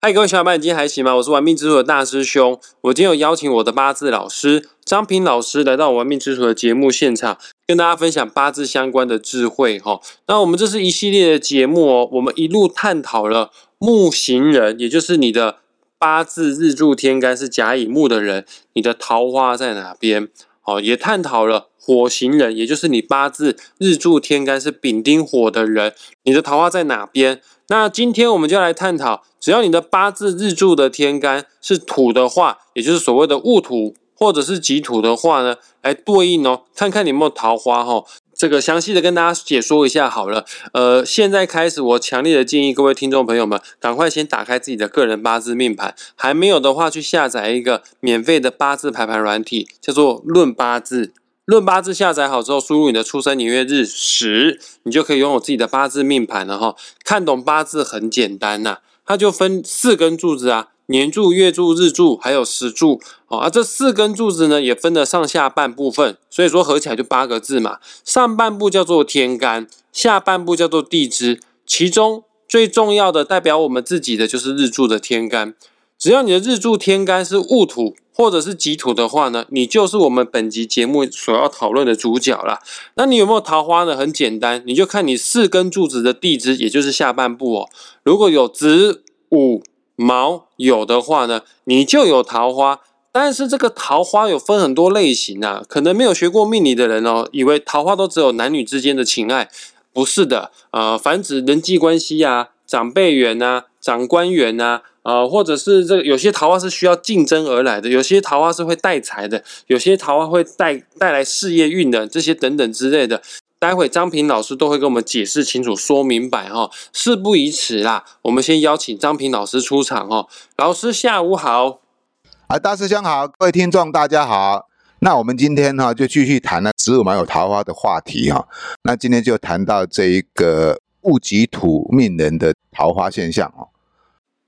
嗨，各位小伙伴，你今天还行吗？我是玩命之徒的大师兄。我今天有邀请我的八字老师张平老师来到我玩命之徒的节目现场，跟大家分享八字相关的智慧哈。那我们这是一系列的节目哦，我们一路探讨了木行人，也就是你的八字日柱天干是甲乙木的人，你的桃花在哪边？哦，也探讨了火行人，也就是你八字日柱天干是丙丁火的人，你的桃花在哪边？那今天我们就来探讨，只要你的八字日柱的天干是土的话，也就是所谓的戊土或者是己土的话呢，来对应哦，看看你有没有桃花哈。这个详细的跟大家解说一下好了。呃，现在开始，我强烈的建议各位听众朋友们，赶快先打开自己的个人八字命盘，还没有的话，去下载一个免费的八字排盘软体，叫做《论八字》。论八字下载好之后，输入你的出生年月日时，你就可以拥有自己的八字命盘了哈。看懂八字很简单呐，它就分四根柱子啊，年柱、月柱、日柱，还有时柱。哦，而这四根柱子呢，也分了上下半部分，所以说合起来就八个字嘛。上半部叫做天干，下半部叫做地支，其中最重要的代表我们自己的就是日柱的天干。只要你的日柱天干是戊土。或者是己土的话呢，你就是我们本集节目所要讨论的主角啦。那你有没有桃花呢？很简单，你就看你四根柱子的地支，也就是下半部哦。如果有子午毛有的话呢，你就有桃花。但是这个桃花有分很多类型啊，可能没有学过命理的人哦，以为桃花都只有男女之间的情爱，不是的。呃，繁殖人际关系啊，长辈缘啊，长官缘啊。啊，或者是这个有些桃花是需要竞争而来的，有些桃花是会带财的，有些桃花会带带来事业运的，这些等等之类的，待会张平老师都会跟我们解释清楚、说明白哈。事不宜迟啦，我们先邀请张平老师出场哦。老师下午好，啊，大师兄好，各位听众大家好。那我们今天哈就继续谈了子午卯酉桃花的话题哈。那今天就谈到这一个戊己土命人的桃花现象哦。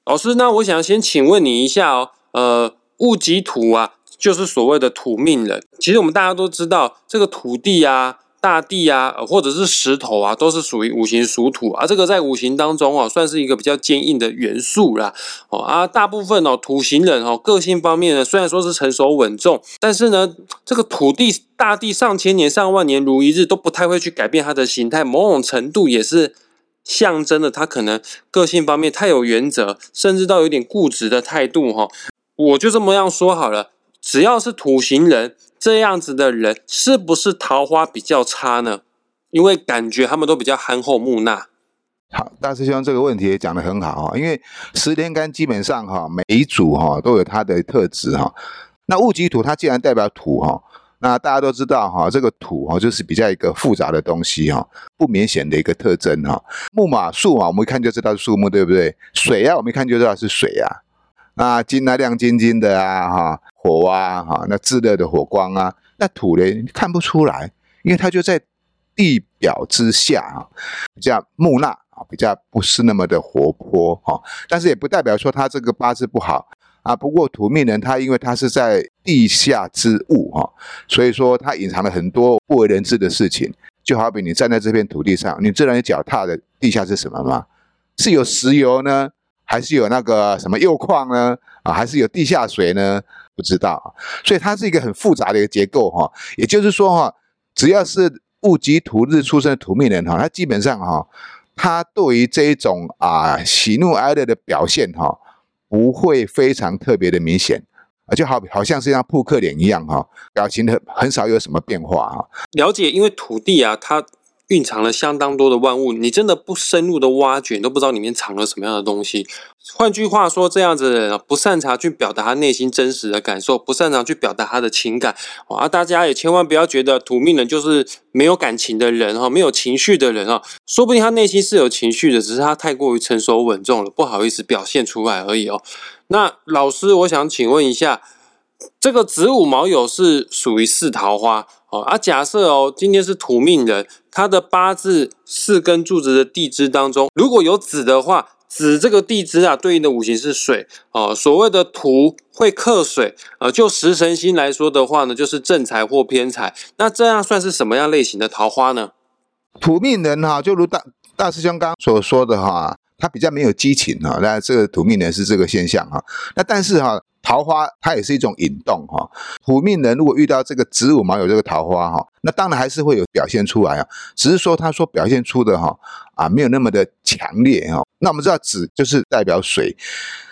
老师，那我想先请问你一下哦，呃，戊己土啊，就是所谓的土命人。其实我们大家都知道，这个土地啊、大地啊，或者是石头啊，都是属于五行属土啊。这个在五行当中哦，算是一个比较坚硬的元素啦。哦啊，大部分哦，土型人哦，个性方面呢，虽然说是成熟稳重，但是呢，这个土地、大地上千年、上万年如一日，都不太会去改变它的形态，某种程度也是。象征了他可能个性方面太有原则，甚至到有点固执的态度哈。我就这么样说好了，只要是土型人这样子的人，是不是桃花比较差呢？因为感觉他们都比较憨厚木讷。好，大师兄这个问题也讲得很好哈。因为十天干基本上哈，每一组哈都有它的特质哈。那戊己土它既然代表土哈。那大家都知道哈，这个土哈就是比较一个复杂的东西哈，不明显的一个特征哈。木嘛树嘛，我们一看就知道是树木，对不对？水啊，我们一看就知道是水啊。那金啊，亮晶晶的啊，哈，火啊，哈，那炙热的火光啊。那土呢，看不出来，因为它就在地表之下啊，比较木讷啊，比较不是那么的活泼哈。但是也不代表说它这个八字不好。啊，不过土命人他因为他是在地下之物哈，所以说他隐藏了很多不为人知的事情。就好比你站在这片土地上，你知道你脚踏的地下是什么吗？是有石油呢，还是有那个什么铀矿呢？啊，还是有地下水呢？不知道。所以它是一个很复杂的一个结构哈。也就是说哈，只要是戊己土日出生的土命人哈，他基本上哈，他对于这一种啊喜怒哀乐的表现哈。不会非常特别的明显，就好好像是像扑克脸一样哈，表情很很少有什么变化哈。了解，因为土地啊，它。蕴藏了相当多的万物，你真的不深入的挖掘，都不知道里面藏了什么样的东西。换句话说，这样子的人，不擅长去表达他内心真实的感受，不擅长去表达他的情感啊。大家也千万不要觉得土命人就是没有感情的人哈，没有情绪的人啊，说不定他内心是有情绪的，只是他太过于成熟稳重了，不好意思表现出来而已哦。那老师，我想请问一下，这个子午卯酉是属于四桃花哦，啊，假设哦，今天是土命人。他的八字四根柱子的地支当中，如果有子的话，子这个地支啊，对应的五行是水哦。所谓的土会克水啊，就食神星来说的话呢，就是正财或偏财。那这样算是什么样类型的桃花呢？土命人哈，就如大大师兄刚刚所说的哈，他比较没有激情哈。那这个土命人是这个现象哈。那但是哈，桃花它也是一种引动哈。土命人如果遇到这个子午卯酉这个桃花哈，那当然还是会有表现出来啊。只是说他说表现出的哈啊没有那么的强烈哈。那我们知道子就是代表水，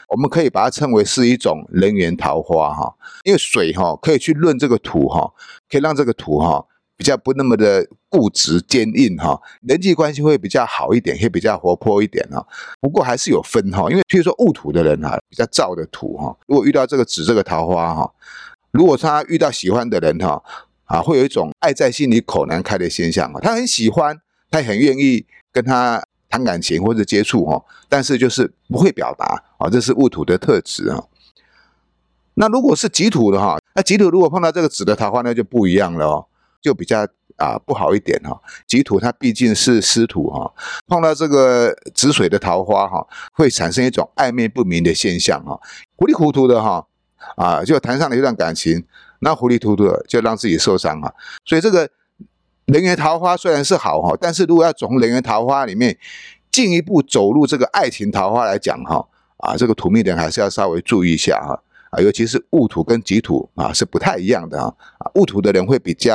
我们可以把它称为是一种人缘桃花哈。因为水哈可以去论这个土哈，可以让这个土哈。比较不那么的固执坚硬哈，人际关系会比较好一点，会比较活泼一点哈。不过还是有分哈，因为譬如说戊土的人哈，比较燥的土哈，如果遇到这个紫这个桃花哈，如果他遇到喜欢的人哈，啊，会有一种爱在心里口难开的现象啊。他很喜欢，他也很愿意跟他谈感情或者接触哈，但是就是不会表达啊，这是戊土的特质啊。那如果是己土的哈，那己土如果碰到这个紫的桃花，那就不一样了哦。就比较啊不好一点哈，己土它毕竟是湿土哈，碰到这个止水的桃花哈，会产生一种暧昧不明的现象哈，糊里糊涂的哈啊就谈上了一段感情，那糊里糊涂的就让自己受伤哈，所以这个人缘桃花虽然是好哈，但是如果要从人缘桃花里面进一步走入这个爱情桃花来讲哈啊，这个土命人还是要稍微注意一下哈。啊，尤其是戊土跟己土啊，是不太一样的啊。啊，戊土的人会比较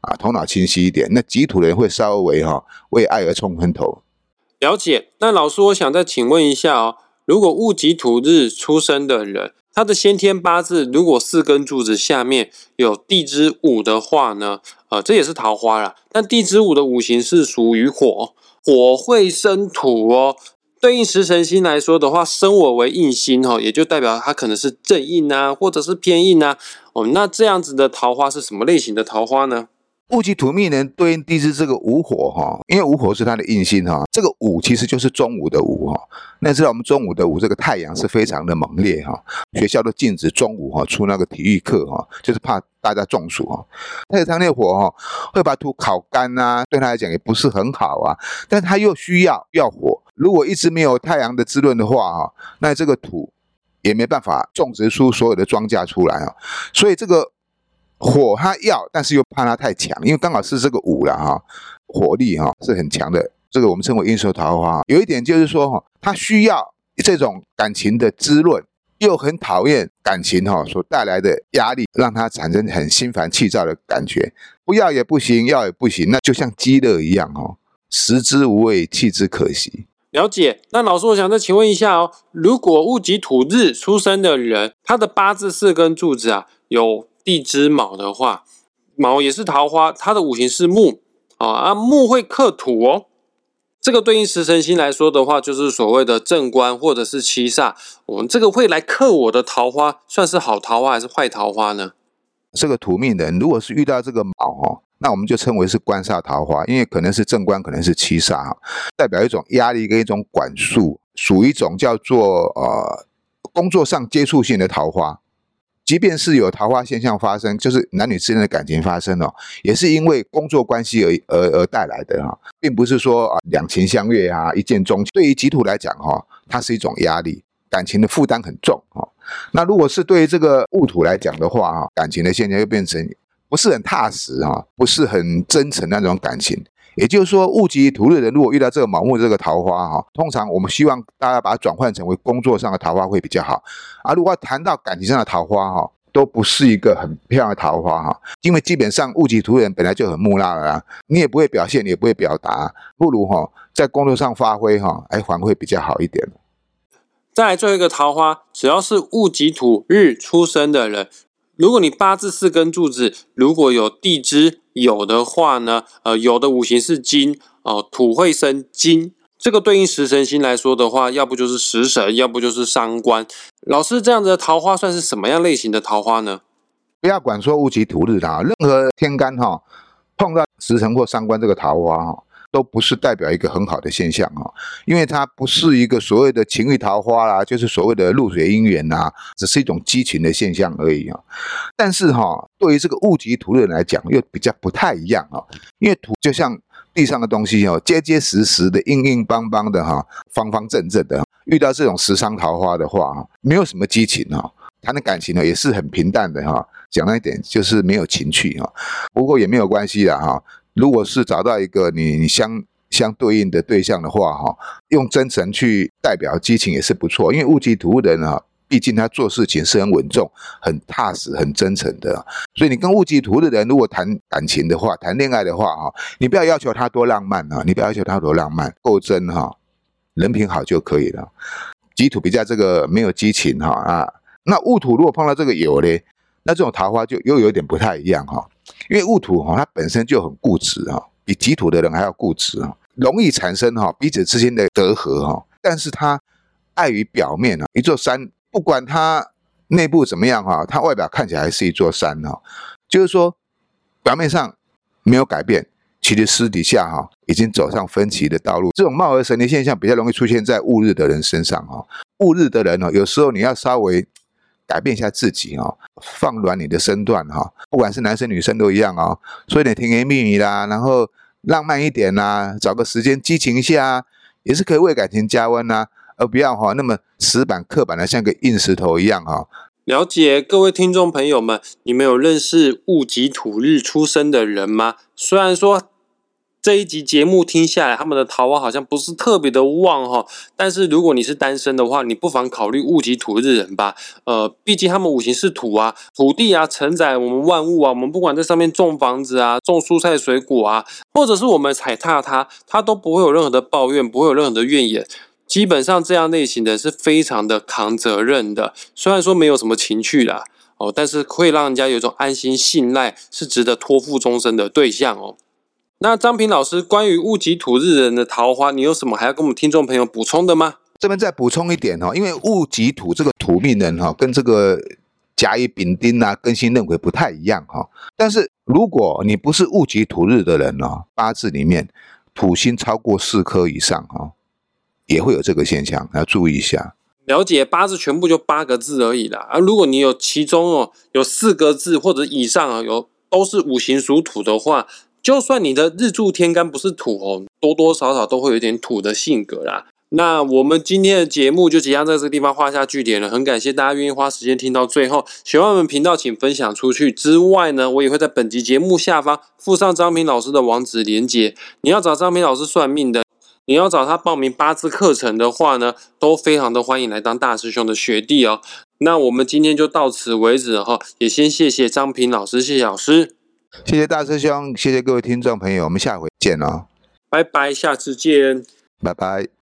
啊头脑清晰一点，那己土的人会稍微哈为爱而冲昏头。了解。那老师，我想再请问一下哦，如果戊己土日出生的人，他的先天八字如果四根柱子下面有地支午的话呢？呃，这也是桃花啦。但地支午的五行是属于火，火会生土哦。对应食神星来说的话，生我为印星哈，也就代表它可能是正印呐，或者是偏印呐。哦，那这样子的桃花是什么类型的桃花呢？戊己土命人对应地支这个午火哈，因为午火是它的印星哈，这个午其实就是中午的午哈。那知道我们中午的午，这个太阳是非常的猛烈哈，学校都禁止中午哈出那个体育课哈，就是怕大家中暑哈。太阳烈火哈，会把土烤干呐，对他来讲也不是很好啊，但他又需要要火。如果一直没有太阳的滋润的话，哈，那这个土也没办法种植出所有的庄稼出来啊。所以这个火他要，但是又怕他太强，因为刚好是这个午了哈，火力哈是很强的。这个我们称为阴寿桃花。有一点就是说哈，他需要这种感情的滋润，又很讨厌感情哈所带来的压力，让它产生很心烦气躁的感觉。不要也不行，要也不行，那就像饥饿一样哈，食之无味，弃之可惜。了解，那老师，我想再请问一下哦，如果戊己土日出生的人，他的八字四根柱子啊有地支卯的话，卯也是桃花，它的五行是木啊，啊木会克土哦，这个对应食神星来说的话，就是所谓的正官或者是七煞，我们这个会来克我的桃花，算是好桃花还是坏桃花呢？这个土命人如果是遇到这个卯哦。那我们就称为是官煞桃花，因为可能是正官，可能是七煞哈，代表一种压力跟一种管束，属于一种叫做呃工作上接触性的桃花。即便是有桃花现象发生，就是男女之间的感情发生哦，也是因为工作关系而而而带来的哈，并不是说啊两情相悦啊一见钟情。对于己土来讲哈，它是一种压力，感情的负担很重哈。那如果是对于这个戊土来讲的话哈，感情的现象又变成。不是很踏实啊，不是很真诚那种感情。也就是说，戊己土日人如果遇到这个卯木这个桃花哈，通常我们希望大家把它转换成为工作上的桃花会比较好。啊，如果谈到感情上的桃花哈，都不是一个很漂亮的桃花哈，因为基本上戊己土人本来就很木讷了，你也不会表现，也不会表达，不如哈在工作上发挥哈，哎，反会比较好一点。再来最后一个桃花，只要是戊己土日出生的人。如果你八字四根柱子如果有地支有的话呢，呃，有的五行是金哦，土会生金，这个对应食神星来说的话，要不就是食神，要不就是伤官。老师，这样子的桃花算是什么样类型的桃花呢？不要管说戊己土日啊，任何天干哈碰到食神或伤官这个桃花哈。都不是代表一个很好的现象哈，因为它不是一个所谓的情欲桃花啦，就是所谓的露水姻缘呐，只是一种激情的现象而已啊。但是哈，对于这个物极土的人来讲，又比较不太一样啊，因为土就像地上的东西哦，结结实实的、硬硬邦邦的哈，方方正正的。遇到这种时伤桃花的话，没有什么激情啊，他的感情呢也是很平淡的哈。讲了一点，就是没有情趣哈。不过也没有关系的哈。如果是找到一个你相相对应的对象的话，哈，用真诚去代表激情也是不错。因为戊己土的人啊，毕竟他做事情是很稳重、很踏实、很真诚的。所以你跟戊己土的人如果谈感情的话、谈恋爱的话，哈，你不要要求他多浪漫啊，你不要要求他多浪漫，够真哈，人品好就可以了。己土比较这个没有激情哈啊，那戊土如果碰到这个有嘞，那这种桃花就又有点不太一样哈，因为戊土哈它本身就很固执哈。比己土的人还要固执啊，容易产生哈彼此之间的隔阂哈。但是它碍于表面啊，一座山不管它内部怎么样哈，它外表看起来是一座山哈。就是说表面上没有改变，其实私底下哈已经走上分歧的道路。这种貌合神离现象比较容易出现在戊日的人身上哈。戊日的人呢，有时候你要稍微改变一下自己哦，放软你的身段哈。不管是男生女生都一样啊，说一点甜言蜜语啦，然后。浪漫一点呐，找个时间激情一下，啊也是可以为感情加温呐，而不要哈那么死板刻板的，像个硬石头一样哈。了解各位听众朋友们，你们有认识戊己土日出生的人吗？虽然说。这一集节目听下来，他们的桃花好像不是特别的旺哈。但是如果你是单身的话，你不妨考虑戊己土日人吧。呃，毕竟他们五行是土啊，土地啊承载我们万物啊。我们不管在上面种房子啊，种蔬菜水果啊，或者是我们踩踏它，它都不会有任何的抱怨，不会有任何的怨言。基本上这样类型的是非常的扛责任的。虽然说没有什么情趣啦，哦，但是会让人家有一种安心信赖，是值得托付终身的对象哦。那张平老师，关于戊己土日人的桃花，你有什么还要跟我们听众朋友补充的吗？这边再补充一点哈，因为戊己土这个土命人哈，跟这个甲乙丙丁啊、庚辛壬癸不太一样哈。但是如果你不是戊己土日的人哦，八字里面土星超过四颗以上哈，也会有这个现象，要注意一下。了解八字全部就八个字而已啦，而如果你有其中哦有四个字或者以上啊，有都是五行属土的话。就算你的日柱天干不是土哦，多多少少都会有点土的性格啦。那我们今天的节目就即将在这个地方画下句点了。很感谢大家愿意花时间听到最后。喜欢我们频道，请分享出去。之外呢，我也会在本集节目下方附上张平老师的网址连接。你要找张平老师算命的，你要找他报名八字课程的话呢，都非常的欢迎来当大师兄的学弟哦。那我们今天就到此为止哈，也先谢谢张平老师，谢谢老师。谢谢大师兄，谢谢各位听众朋友，我们下回见哦，拜拜，下次见，拜拜。